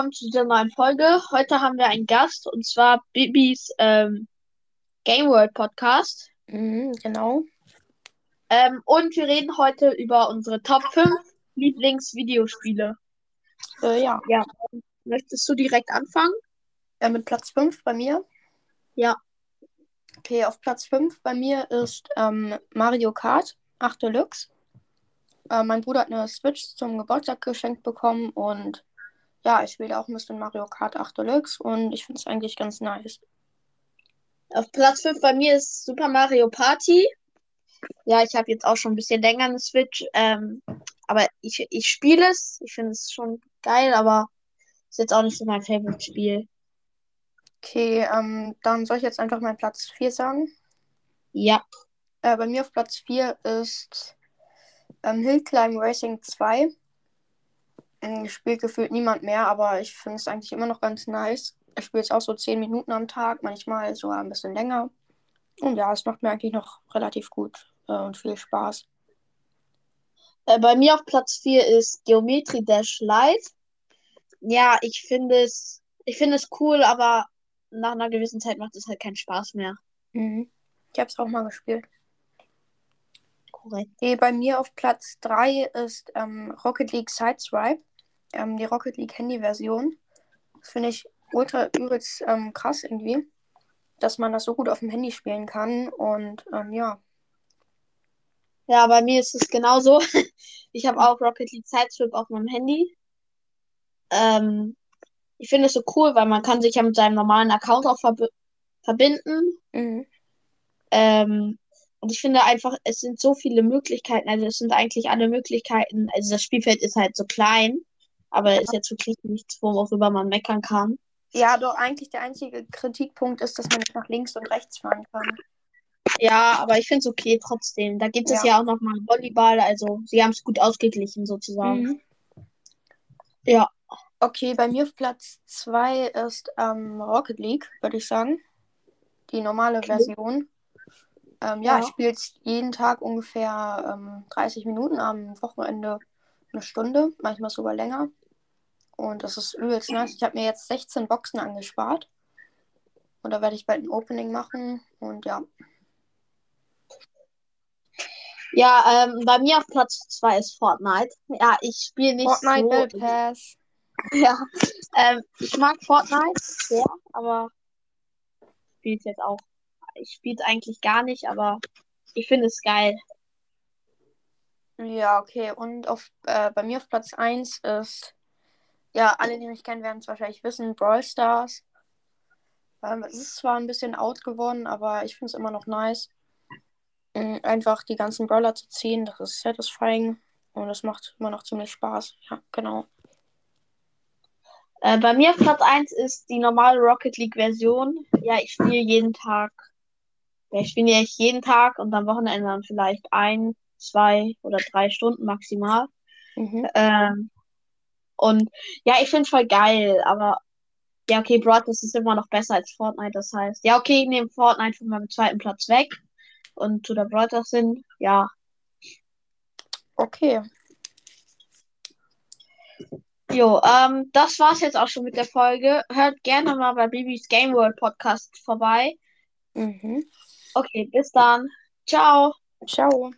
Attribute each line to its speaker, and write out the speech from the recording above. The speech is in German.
Speaker 1: willkommen zu dieser neuen Folge. Heute haben wir einen Gast und zwar Bibis ähm, Game World Podcast.
Speaker 2: Mhm, genau.
Speaker 1: Ähm, und wir reden heute über unsere Top 5 Lieblingsvideospiele.
Speaker 2: Äh, ja.
Speaker 1: Ja. Möchtest du direkt anfangen?
Speaker 2: ja, mit Platz 5 bei mir.
Speaker 1: Ja.
Speaker 2: Okay, auf Platz 5 bei mir ist ähm, Mario Kart 8 Deluxe. Äh, mein Bruder hat eine Switch zum Geburtstag geschenkt bekommen und ja, ich spiele auch ein bisschen Mario Kart 8 Deluxe und ich finde es eigentlich ganz nice.
Speaker 1: Auf Platz 5 bei mir ist Super Mario Party. Ja, ich habe jetzt auch schon ein bisschen länger eine Switch. Ähm, aber ich, ich spiele es. Ich finde es schon geil, aber ist jetzt auch nicht so mein Favorite-Spiel.
Speaker 2: Okay, ähm, dann soll ich jetzt einfach meinen Platz 4 sagen.
Speaker 1: Ja.
Speaker 2: Äh, bei mir auf Platz 4 ist ähm, Hill Climb Racing 2. Spielt gefühlt niemand mehr, aber ich finde es eigentlich immer noch ganz nice. Ich spiele es auch so 10 Minuten am Tag, manchmal sogar ein bisschen länger. Und ja, es macht mir eigentlich noch relativ gut äh, und viel Spaß.
Speaker 1: Äh, bei mir auf Platz 4 ist Geometry Dash Live. Ja, ich finde es, ich finde es cool, aber nach einer gewissen Zeit macht es halt keinen Spaß mehr.
Speaker 2: Mhm. Ich habe es auch mal gespielt.
Speaker 1: Korrekt.
Speaker 2: Okay, bei mir auf Platz 3 ist ähm, Rocket League Sideswipe. Ähm, die Rocket League Handy-Version. Das finde ich ultra übelst ähm, krass irgendwie, dass man das so gut auf dem Handy spielen kann. Und ähm, ja,
Speaker 1: Ja, bei mir ist es genauso. Ich habe auch Rocket League Sideswipe auf meinem Handy. Ähm, ich finde es so cool, weil man kann sich ja mit seinem normalen Account auch verb verbinden.
Speaker 2: mhm.
Speaker 1: Ähm, und ich finde einfach, es sind so viele Möglichkeiten. Also es sind eigentlich alle Möglichkeiten. Also das Spielfeld ist halt so klein, aber ist jetzt wirklich nichts, worüber man meckern kann.
Speaker 2: ja, doch eigentlich der einzige Kritikpunkt ist, dass man nicht nach links und rechts fahren kann.
Speaker 1: Ja, aber ich finde es okay trotzdem. Da gibt es
Speaker 2: Ja.
Speaker 1: ja auch noch mal Volleyball, also sie haben es gut ausgeglichen sozusagen.
Speaker 2: Mhm.
Speaker 1: Ja.
Speaker 2: Okay, bei mir auf Platz 2 ist ähm, Rocket League, würde ich sagen. Die normale
Speaker 1: Okay.
Speaker 2: Version. Ähm, ja,
Speaker 1: Ja.
Speaker 2: ich spiele es jeden Tag ungefähr ähm, 30 Minuten, am Wochenende eine Stunde, manchmal sogar länger. Und das ist übelst nice. Ich habe mir jetzt 16 Boxen angespart. Und da werde ich bald ein Opening machen. Und ja.
Speaker 1: Ja, ähm, bei mir auf Platz 2 ist Fortnite. Ja, ich spiele nicht
Speaker 2: Fortnite
Speaker 1: so.
Speaker 2: Battle Pass.
Speaker 1: Ja, ähm, ich mag Fortnite sehr, aber spiele es jetzt auch. Ich spiele es eigentlich gar nicht, aber ich finde es geil.
Speaker 2: Ja, okay. Und auf, äh, bei mir auf Platz 1 ist, ja, alle, die mich kennen, werden es wahrscheinlich wissen, Brawl Stars. Ähm, es ist zwar ein bisschen out geworden, aber ich finde es immer noch nice. Ähm, einfach die ganzen Brawler zu ziehen, das ist satisfying und das macht immer noch ziemlich Spaß. Ja, genau.
Speaker 1: Äh, bei mir auf Platz 1 ist die normale Rocket League Version. Ja, ich spiele jeden Tag. Ja, ich spiele echt jeden Tag und am Wochenende dann vielleicht ein, zwei oder drei Stunden maximal.
Speaker 2: Mhm.
Speaker 1: Ähm, und ja, ich finde es voll geil, aber ja, okay, Stars ist immer noch besser als Fortnite, das heißt, ja, okay, ich nehme Fortnite von meinem zweiten Platz weg und zu der Stars hin, ja.
Speaker 2: Okay.
Speaker 1: Jo, ähm, das war's jetzt auch schon mit der Folge. Hört gerne mal bei Bibis Game World Podcast vorbei.
Speaker 2: Mhm.
Speaker 1: Okay, bis dann. Ciao.
Speaker 2: Ciao.